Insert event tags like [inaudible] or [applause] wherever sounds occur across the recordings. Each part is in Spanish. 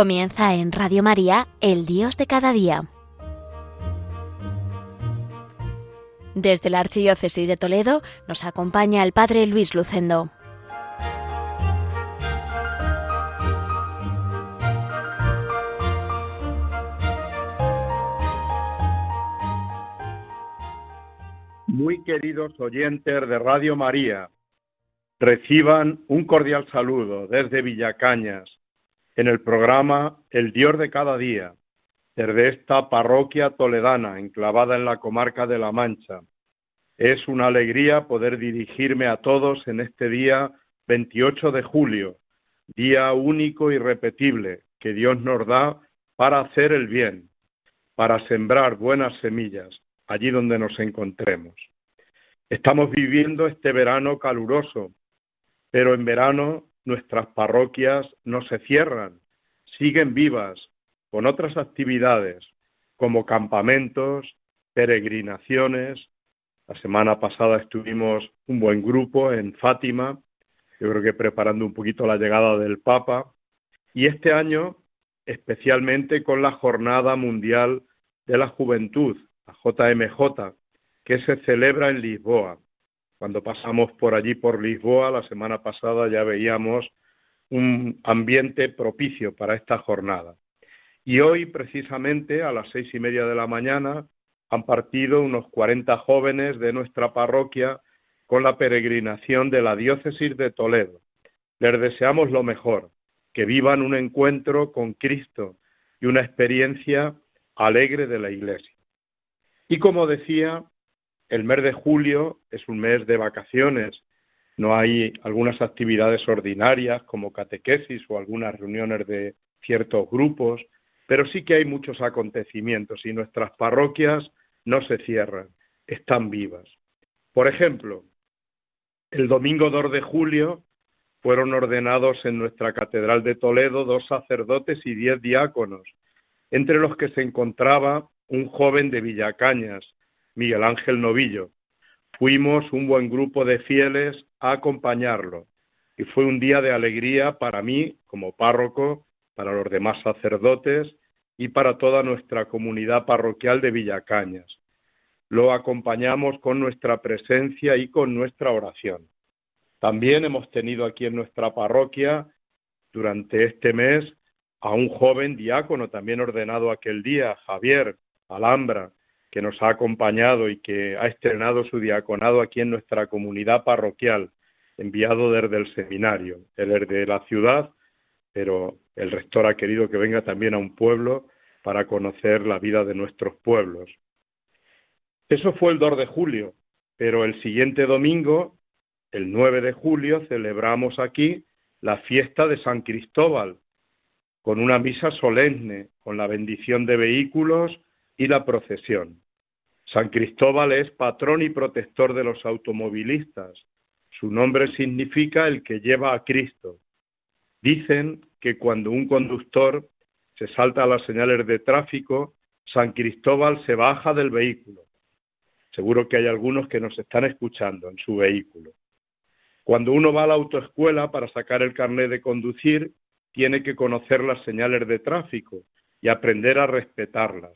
Comienza en Radio María, El Dios de cada día. Desde la Archidiócesis de Toledo nos acompaña el Padre Luis Lucendo. Muy queridos oyentes de Radio María, reciban un cordial saludo desde Villacañas en el programa El Dios de cada día, desde esta parroquia toledana enclavada en la comarca de La Mancha. Es una alegría poder dirigirme a todos en este día 28 de julio, día único y repetible que Dios nos da para hacer el bien, para sembrar buenas semillas allí donde nos encontremos. Estamos viviendo este verano caluroso, pero en verano nuestras parroquias no se cierran, siguen vivas con otras actividades como campamentos, peregrinaciones. La semana pasada estuvimos un buen grupo en Fátima, yo creo que preparando un poquito la llegada del Papa, y este año especialmente con la Jornada Mundial de la Juventud, la JMJ, que se celebra en Lisboa. Cuando pasamos por allí, por Lisboa, la semana pasada ya veíamos un ambiente propicio para esta jornada. Y hoy, precisamente, a las seis y media de la mañana, han partido unos 40 jóvenes de nuestra parroquia con la peregrinación de la diócesis de Toledo. Les deseamos lo mejor, que vivan un encuentro con Cristo y una experiencia alegre de la Iglesia. Y como decía, el mes de julio es un mes de vacaciones, no hay algunas actividades ordinarias como catequesis o algunas reuniones de ciertos grupos, pero sí que hay muchos acontecimientos y nuestras parroquias no se cierran, están vivas. Por ejemplo, el domingo 2 de julio fueron ordenados en nuestra Catedral de Toledo dos sacerdotes y diez diáconos, entre los que se encontraba un joven de Villacañas, Miguel Ángel Novillo. Fuimos un buen grupo de fieles a acompañarlo y fue un día de alegría para mí como párroco, para los demás sacerdotes y para toda nuestra comunidad parroquial de Villacañas. Lo acompañamos con nuestra presencia y con nuestra oración. También hemos tenido aquí en nuestra parroquia durante este mes a un joven diácono también ordenado aquel día, Javier Alhambra, que nos ha acompañado y que ha estrenado su diaconado aquí en nuestra comunidad parroquial, enviado desde el seminario. Él es de la ciudad, pero el rector ha querido que venga también a un pueblo para conocer la vida de nuestros pueblos. Eso fue el 2 de julio, pero el siguiente domingo, el 9 de julio, celebramos aquí la fiesta de San Cristóbal, con una misa solemne, con la bendición de vehículos, y la procesión. San Cristóbal es patrón y protector de los automovilistas. Su nombre significa el que lleva a Cristo. Dicen que cuando un conductor se salta a las señales de tráfico, San Cristóbal se baja del vehículo. Seguro que hay algunos que nos están escuchando en su vehículo. Cuando uno va a la autoescuela para sacar el carnet de conducir, tiene que conocer las señales de tráfico y aprender a respetarlas.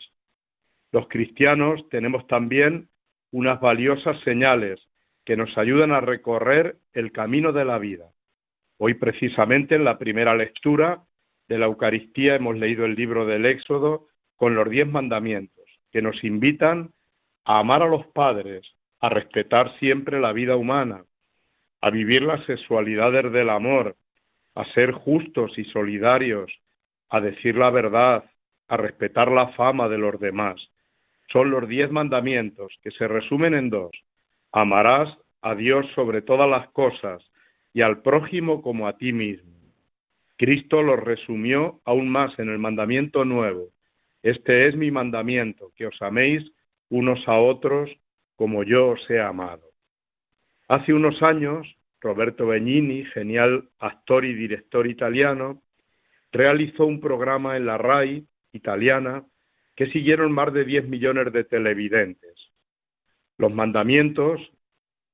Los cristianos tenemos también unas valiosas señales que nos ayudan a recorrer el camino de la vida. Hoy precisamente en la primera lectura de la Eucaristía hemos leído el libro del Éxodo con los diez mandamientos que nos invitan a amar a los padres, a respetar siempre la vida humana, a vivir las sexualidades del amor, a ser justos y solidarios, a decir la verdad, a respetar la fama de los demás son los diez mandamientos, que se resumen en dos. Amarás a Dios sobre todas las cosas y al prójimo como a ti mismo. Cristo los resumió aún más en el mandamiento nuevo. Este es mi mandamiento, que os améis unos a otros como yo os he amado. Hace unos años, Roberto Benigni, genial actor y director italiano, realizó un programa en la RAI italiana que siguieron más de 10 millones de televidentes. Los mandamientos,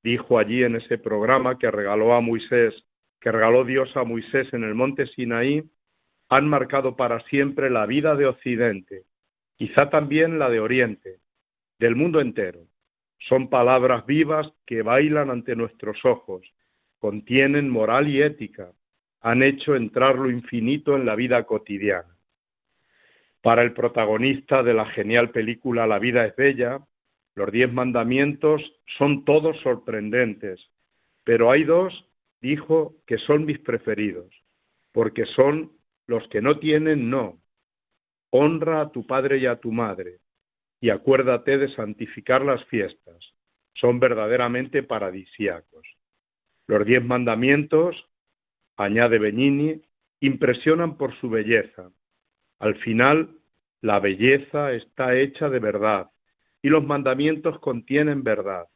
dijo allí en ese programa que regaló a Moisés, que regaló Dios a Moisés en el monte Sinaí, han marcado para siempre la vida de Occidente, quizá también la de Oriente, del mundo entero. Son palabras vivas que bailan ante nuestros ojos, contienen moral y ética, han hecho entrar lo infinito en la vida cotidiana. Para el protagonista de la genial película La vida es bella, los diez mandamientos son todos sorprendentes, pero hay dos, dijo, que son mis preferidos, porque son los que no tienen no. Honra a tu padre y a tu madre, y acuérdate de santificar las fiestas. Son verdaderamente paradisíacos. Los diez mandamientos, añade Benigni, impresionan por su belleza. Al final, la belleza está hecha de verdad, y los mandamientos contienen verdad.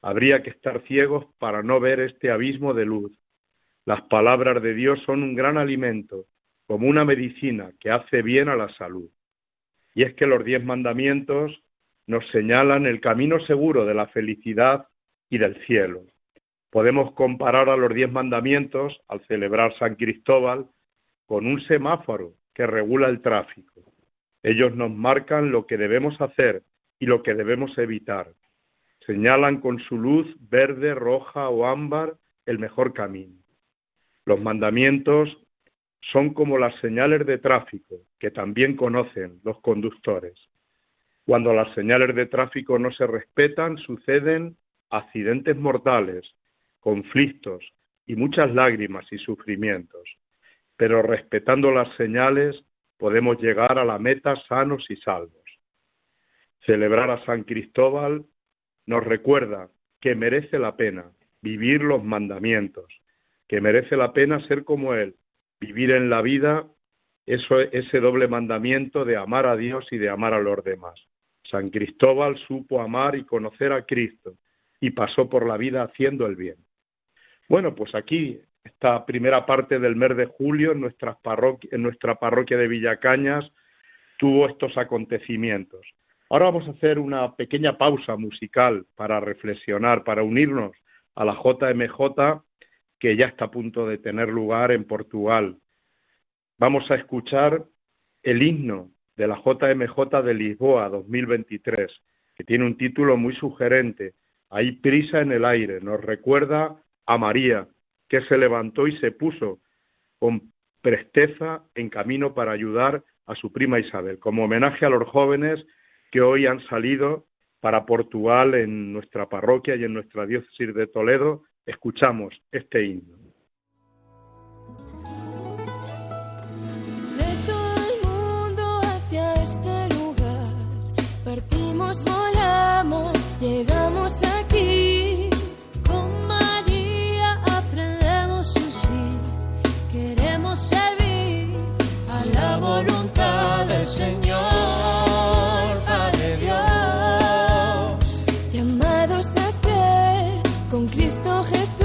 Habría que estar ciegos para no ver este abismo de luz. Las palabras de Dios son un gran alimento, como una medicina que hace bien a la salud. Y es que los diez mandamientos nos señalan el camino seguro de la felicidad y del cielo. Podemos comparar a los diez mandamientos, al celebrar San Cristóbal, con un semáforo que regula el tráfico. Ellos nos marcan lo que debemos hacer y lo que debemos evitar. Señalan con su luz verde, roja o ámbar el mejor camino. Los mandamientos son como las señales de tráfico que también conocen los conductores. Cuando las señales de tráfico no se respetan, suceden accidentes mortales, conflictos y muchas lágrimas y sufrimientos. Pero respetando las señales podemos llegar a la meta sanos y salvos. Celebrar a San Cristóbal nos recuerda que merece la pena vivir los mandamientos, que merece la pena ser como Él, vivir en la vida ese doble mandamiento de amar a Dios y de amar a los demás. San Cristóbal supo amar y conocer a Cristo y pasó por la vida haciendo el bien. Bueno, pues aquí, esta primera parte del mes de julio, en, nuestra parroquia de Villacañas, tuvo estos acontecimientos. Ahora vamos a hacer una pequeña pausa musical para reflexionar, para unirnos a la JMJ que ya está a punto de tener lugar en Portugal. Vamos a escuchar el himno de la JMJ de Lisboa 2023, que tiene un título muy sugerente, Hay prisa en el aire, nos recuerda a María, que se levantó y se puso con presteza en camino para ayudar a su prima Isabel, como homenaje a los jóvenes que hoy han salido para Portugal en nuestra parroquia y en nuestra diócesis de Toledo, escuchamos este himno. Así,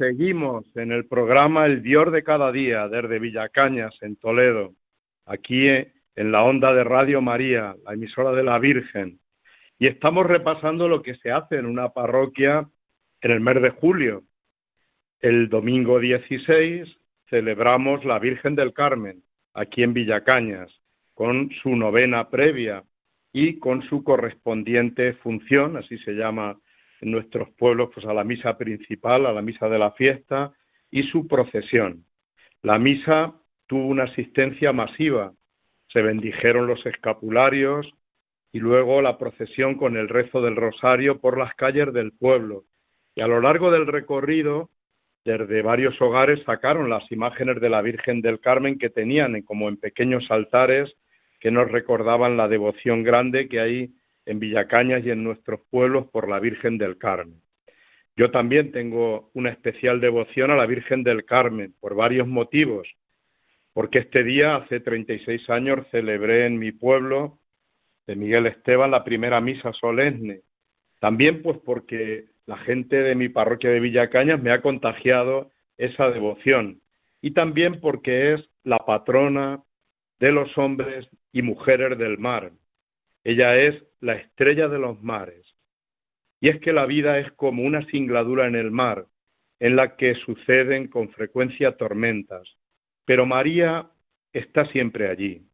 seguimos en el programa El Dios de cada día desde Villacañas, en Toledo, aquí en la onda de Radio María, la emisora de la Virgen. Y estamos repasando lo que se hace en una parroquia en el mes de julio. El domingo 16 celebramos la Virgen del Carmen, aquí en Villacañas, con su novena previa y con su correspondiente función, así se llama en nuestros pueblos, pues a la misa principal, a la misa de la fiesta y su procesión. La misa tuvo una asistencia masiva, se bendijeron los escapularios y luego la procesión con el rezo del rosario por las calles del pueblo. Y a lo largo del recorrido, desde varios hogares sacaron las imágenes de la Virgen del Carmen que tenían como en pequeños altares que nos recordaban la devoción grande que hay en Villacañas y en nuestros pueblos por la Virgen del Carmen. Yo también tengo una especial devoción a la Virgen del Carmen por varios motivos, porque este día, hace 36 años, celebré en mi pueblo de Miguel Esteban la primera misa solemne. También pues porque la gente de mi parroquia de Villacañas me ha contagiado esa devoción y también porque es la patrona de los hombres y mujeres del mar. Ella es la estrella de los mares. Y es que la vida es como una singladura en el mar, en la que suceden con frecuencia tormentas. Pero María está siempre allí.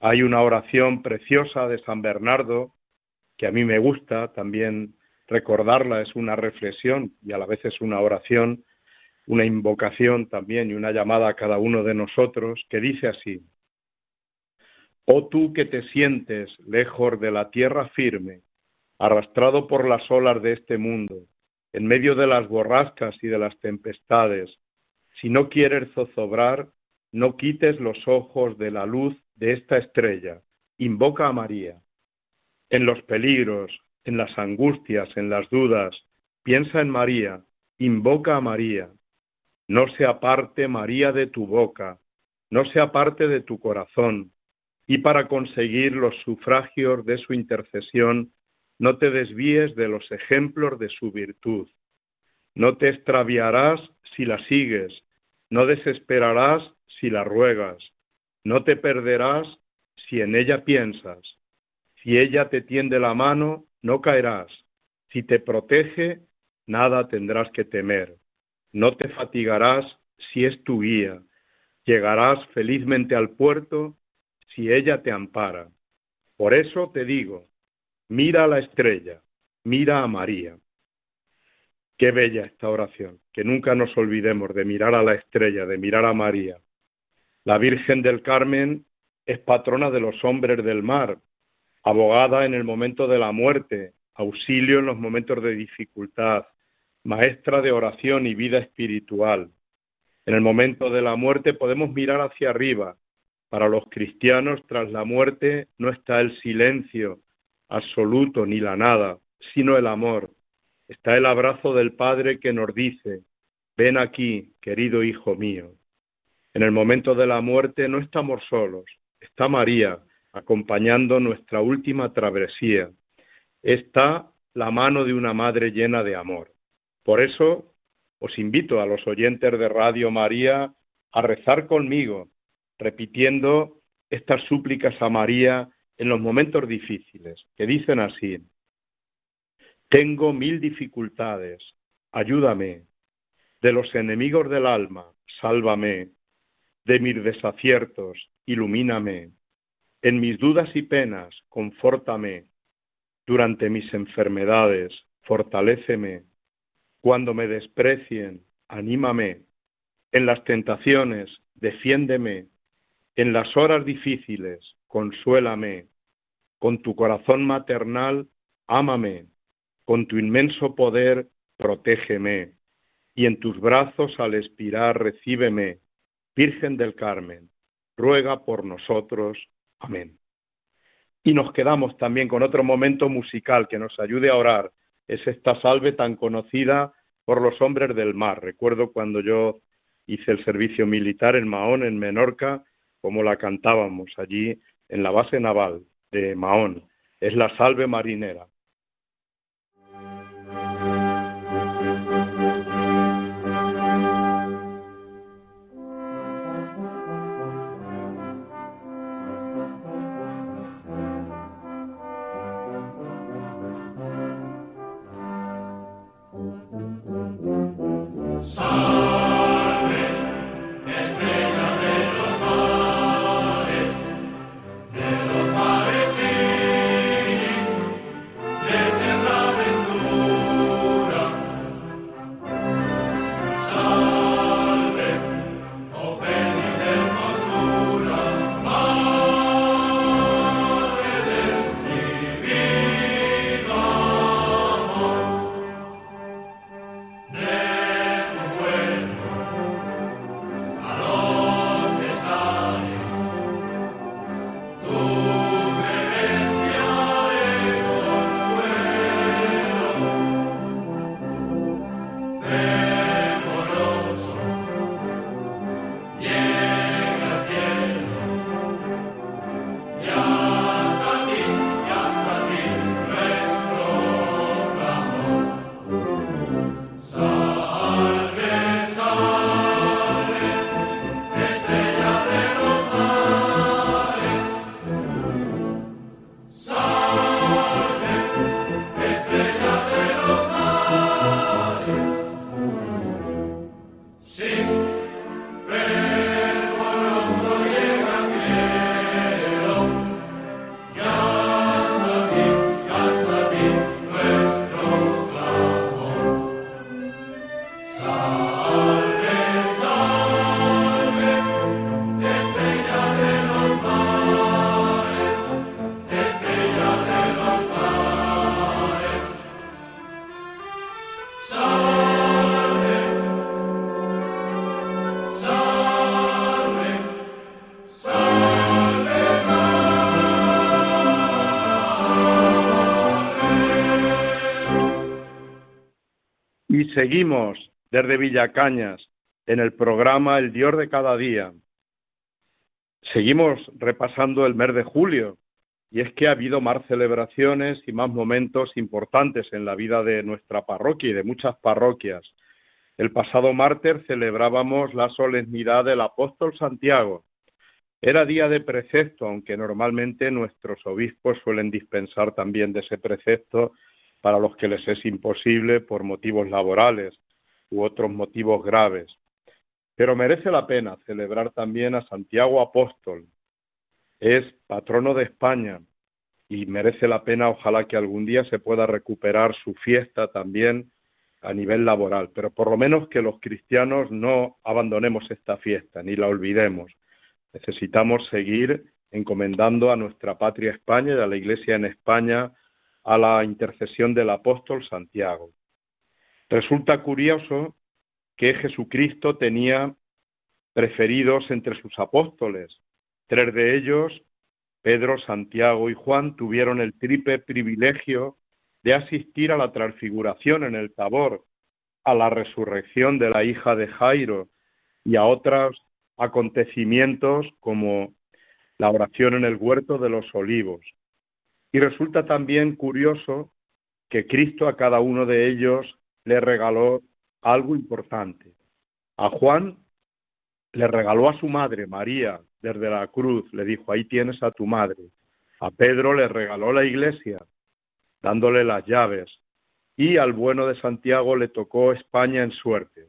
Hay una oración preciosa de San Bernardo, que a mí me gusta, también recordarla es una reflexión y a la vez es una oración, una invocación también y una llamada a cada uno de nosotros, que dice así, Oh tú que te sientes lejos de la tierra firme, arrastrado por las olas de este mundo, en medio de las borrascas y de las tempestades, si no quieres zozobrar, no quites los ojos de la luz de esta estrella, invoca a María. En los peligros, en las angustias, en las dudas, piensa en María, invoca a María. No se aparte María de tu boca, no se aparte de tu corazón, y para conseguir los sufragios de su intercesión, no te desvíes de los ejemplos de su virtud. No te extraviarás si la sigues, no desesperarás si la ruegas, no te perderás si en ella piensas. Si ella te tiende la mano, no caerás. Si te protege, nada tendrás que temer. No te fatigarás si es tu guía. Llegarás felizmente al puerto si ella te ampara. Por eso te digo, mira a la estrella, mira a María. Qué bella esta oración, que nunca nos olvidemos de mirar a la estrella, de mirar a María. La Virgen del Carmen es patrona de los hombres del mar, abogada en el momento de la muerte, auxilio en los momentos de dificultad, maestra de oración y vida espiritual. En el momento de la muerte podemos mirar hacia arriba, para los cristianos, tras la muerte no está el silencio absoluto ni la nada, sino el amor. Está el abrazo del Padre que nos dice, ven aquí, querido Hijo mío. En el momento de la muerte no estamos solos, está María acompañando nuestra última travesía. Está la mano de una madre llena de amor. Por eso os invito a los oyentes de Radio María a rezar conmigo repitiendo estas súplicas a María en los momentos difíciles, que dicen así, tengo mil dificultades, ayúdame, de los enemigos del alma, sálvame, de mis desaciertos, ilumíname, en mis dudas y penas, confórtame, durante mis enfermedades, fortaléceme, cuando me desprecien, anímame, en las tentaciones, defiéndeme, en las horas difíciles, consuélame. Con tu corazón maternal, ámame. Con tu inmenso poder, protégeme. Y en tus brazos al expirar, recíbeme. Virgen del Carmen, ruega por nosotros. Amén. Y nos quedamos también con otro momento musical que nos ayude a orar. Es esta salve tan conocida por los hombres del mar. Recuerdo cuando yo hice el servicio militar en Mahón, en Menorca, como la cantábamos allí en la base naval de Mahón. Es la salve marinera. Seguimos desde Villacañas en el programa El Dios de cada día. Seguimos repasando el mes de julio y es que ha habido más celebraciones y más momentos importantes en la vida de nuestra parroquia y de muchas parroquias. El pasado martes celebrábamos la solemnidad del apóstol Santiago. Era día de precepto, aunque normalmente nuestros obispos suelen dispensar también de ese precepto para los que les es imposible por motivos laborales u otros motivos graves. Pero merece la pena celebrar también a Santiago Apóstol. Es patrono de España y merece la pena, ojalá que algún día se pueda recuperar su fiesta también a nivel laboral, pero por lo menos que los cristianos no abandonemos esta fiesta ni la olvidemos. Necesitamos seguir encomendando a nuestra patria España y a la Iglesia en España a la intercesión del apóstol Santiago. Resulta curioso que Jesucristo tenía preferidos entre sus apóstoles. Tres de ellos, Pedro, Santiago y Juan, tuvieron el triple privilegio de asistir a la transfiguración en el Tabor, a la resurrección de la hija de Jairo y a otros acontecimientos como la oración en el huerto de los olivos. Y resulta también curioso que Cristo a cada uno de ellos le regaló algo importante. A Juan le regaló a su madre, María, desde la cruz, le dijo, ahí tienes a tu madre. A Pedro le regaló la iglesia, dándole las llaves. Y al bueno de Santiago le tocó España en suerte.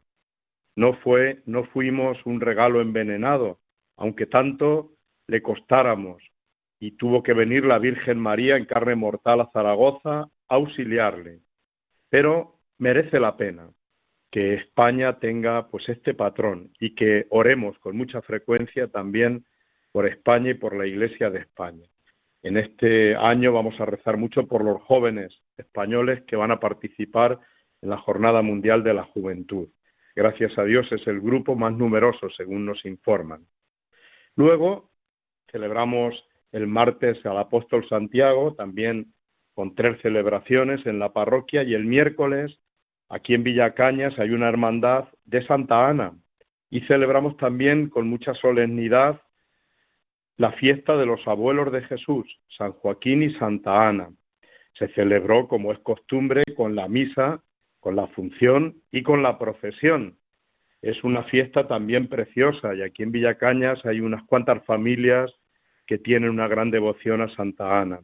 No fue, no fuimos un regalo envenenado, aunque tanto le costáramos, y tuvo que venir la Virgen María en carne mortal a Zaragoza a auxiliarle. Pero merece la pena que España tenga pues este patrón y que oremos con mucha frecuencia también por España y por la Iglesia de España. En este año vamos a rezar mucho por los jóvenes españoles que van a participar en la Jornada Mundial de la Juventud. Gracias a Dios es el grupo más numeroso, según nos informan. Luego celebramos el martes al apóstol Santiago, también con tres celebraciones en la parroquia, y el miércoles aquí en Villacañas hay una hermandad de Santa Ana, y celebramos también con mucha solemnidad la fiesta de los abuelos de Jesús, San Joaquín y Santa Ana. Se celebró, como es costumbre, con la misa, con la función y con la procesión. Es una fiesta también preciosa y aquí en Villacañas hay unas cuantas familias que tienen una gran devoción a Santa Ana.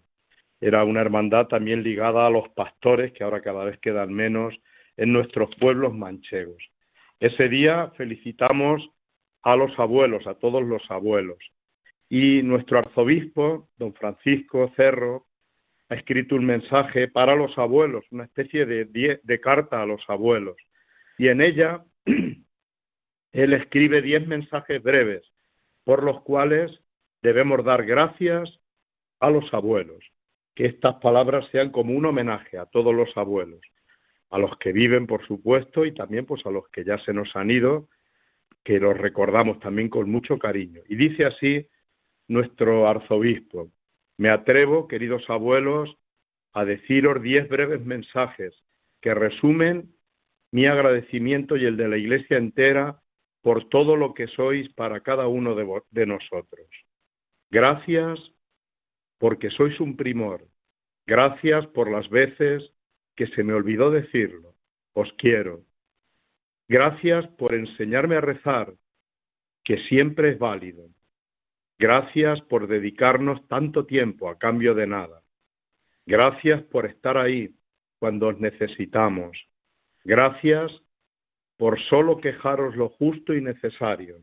Era una hermandad también ligada a los pastores, que ahora cada vez quedan menos en nuestros pueblos manchegos. Ese día felicitamos a los abuelos, a todos los abuelos. Y nuestro arzobispo, don Francisco Cerro, ha escrito un mensaje para los abuelos, una especie de, de carta a los abuelos. Y en ella [clears throat] él escribe diez mensajes breves por los cuales debemos dar gracias a los abuelos, que estas palabras sean como un homenaje a todos los abuelos, a los que viven, por supuesto, y también pues a los que ya se nos han ido, que los recordamos también con mucho cariño. Y dice así nuestro arzobispo, me atrevo, queridos abuelos, a deciros diez breves mensajes que resumen mi agradecimiento y el de la Iglesia entera por todo lo que sois para cada uno de, de nosotros. Gracias porque sois un primor. Gracias por las veces que se me olvidó decirlo. Os quiero. Gracias por enseñarme a rezar, que siempre es válido. Gracias por dedicarnos tanto tiempo a cambio de nada. Gracias por estar ahí cuando os necesitamos. Gracias por solo quejaros lo justo y necesario.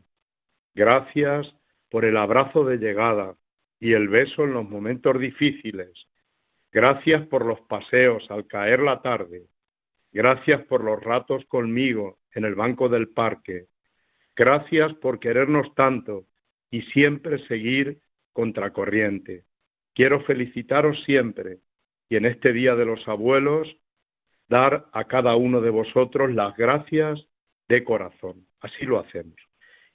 Gracias por el abrazo de llegada y el beso en los momentos difíciles. Gracias por los paseos al caer la tarde. Gracias por los ratos conmigo en el banco del parque. Gracias por querernos tanto y siempre seguir contracorriente. Quiero felicitaros siempre y en este Día de los Abuelos dar a cada uno de vosotros las gracias de corazón. Así lo hacemos.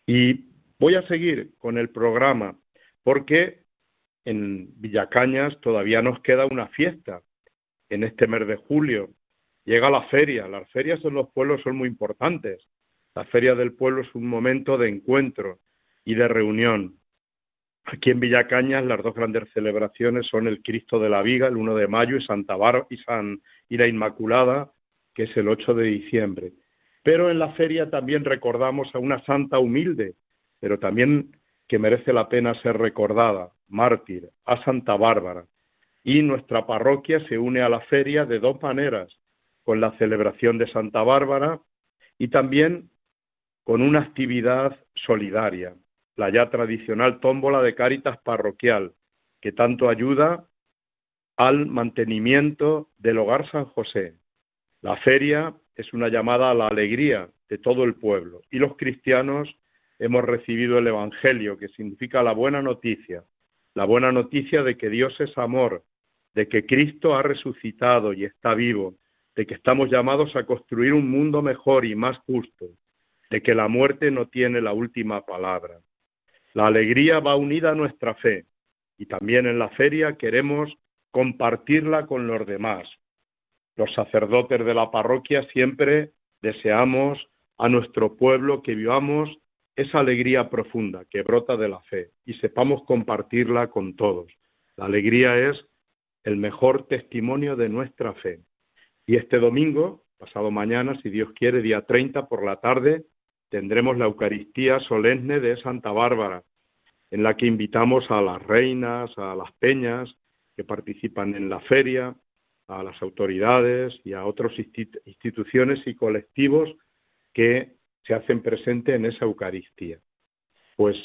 Y Voy a seguir con el programa porque en Villacañas todavía nos queda una fiesta en este mes de julio. llega la feria. Las ferias en los pueblos son muy importantes. La feria del pueblo es un momento de encuentro y de reunión. Aquí en Villacañas las dos grandes celebraciones son el Cristo de la Viga, el 1 de mayo, y Santa Bar y, San, y la Inmaculada, que es el 8 de diciembre. Pero en la feria también recordamos a una santa humilde, pero también que merece la pena ser recordada, mártir, a Santa Bárbara. Y nuestra parroquia se une a la feria de dos maneras, con la celebración de Santa Bárbara y también con una actividad solidaria, la ya tradicional tómbola de Cáritas parroquial, que tanto ayuda al mantenimiento del hogar San José. La feria es una llamada a la alegría de todo el pueblo y los cristianos hemos recibido el Evangelio, que significa la buena noticia, la buena noticia de que Dios es amor, de que Cristo ha resucitado y está vivo, de que estamos llamados a construir un mundo mejor y más justo, de que la muerte no tiene la última palabra. La alegría va unida a nuestra fe y también en la feria queremos compartirla con los demás. Los sacerdotes de la parroquia siempre deseamos a nuestro pueblo que vivamos esa alegría profunda que brota de la fe y sepamos compartirla con todos. La alegría es el mejor testimonio de nuestra fe. Y este domingo, pasado mañana, si Dios quiere, día 30 por la tarde, tendremos la Eucaristía solemne de Santa Bárbara, en la que invitamos a las reinas, a las peñas que participan en la feria, a las autoridades y a otras instituciones y colectivos que se hacen presente en esa Eucaristía. Pues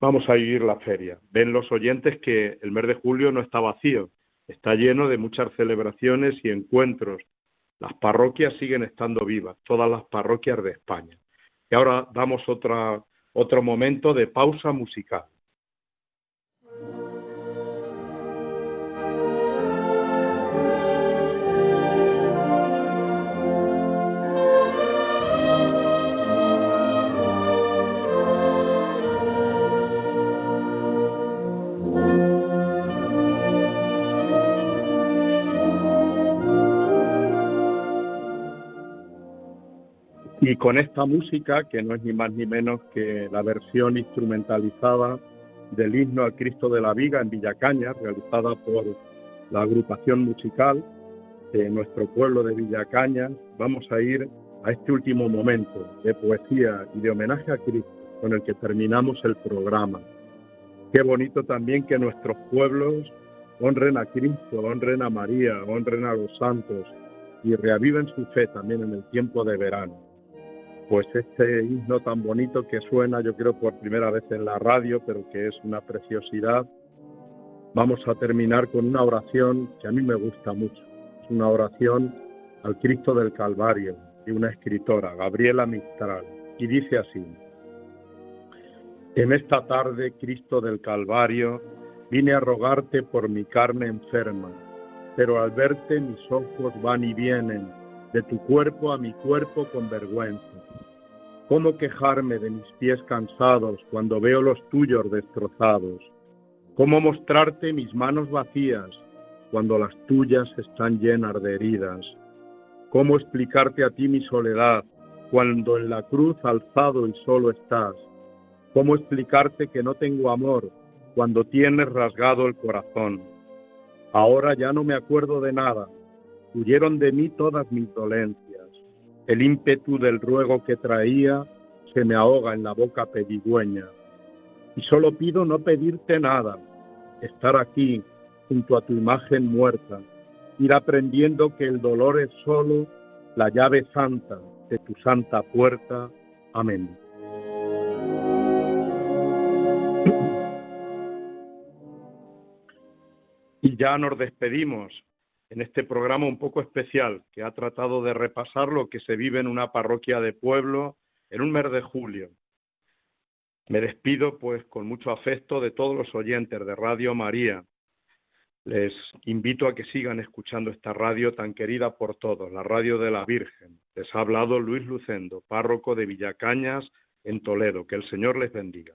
vamos a vivir la feria. Ven los oyentes que el mes de julio no está vacío, está lleno de muchas celebraciones y encuentros. Las parroquias siguen estando vivas, todas las parroquias de España. Y ahora damos otra, otro momento de pausa musical. Con esta música, que no es ni más ni menos que la versión instrumentalizada del himno al Cristo de la Viga en Villacaña, realizada por la agrupación musical de nuestro pueblo de Villacaña, vamos a ir a este último momento de poesía y de homenaje a Cristo con el que terminamos el programa. Qué bonito también que nuestros pueblos honren a Cristo, honren a María, honren a los santos y reaviven su fe también en el tiempo de verano pues este himno tan bonito que suena, yo creo por primera vez en la radio, pero que es una preciosidad, vamos a terminar con una oración que a mí me gusta mucho. Es una oración al Cristo del Calvario de una escritora, Gabriela Mistral, y dice así, en esta tarde, Cristo del Calvario, vine a rogarte por mi carne enferma, pero al verte mis ojos van y vienen de tu cuerpo a mi cuerpo con vergüenza. ¿Cómo quejarme de mis pies cansados cuando veo los tuyos destrozados? ¿Cómo mostrarte mis manos vacías cuando las tuyas están llenas de heridas? ¿Cómo explicarte a ti mi soledad cuando en la cruz alzado y solo estás? ¿Cómo explicarte que no tengo amor cuando tienes rasgado el corazón? Ahora ya no me acuerdo de nada, huyeron de mí todas mis dolencias. El ímpetu del ruego que traía se me ahoga en la boca pedigüeña. Y solo pido no pedirte nada, estar aquí junto a tu imagen muerta, ir aprendiendo que el dolor es solo la llave santa de tu santa puerta. Amén. Y ya nos despedimos en este programa un poco especial que ha tratado de repasar lo que se vive en una parroquia de pueblo en un mes de julio. Me despido pues con mucho afecto de todos los oyentes de Radio María. Les invito a que sigan escuchando esta radio tan querida por todos, la radio de la Virgen. Les ha hablado Luis Lucendo, párroco de Villacañas en Toledo. Que el Señor les bendiga.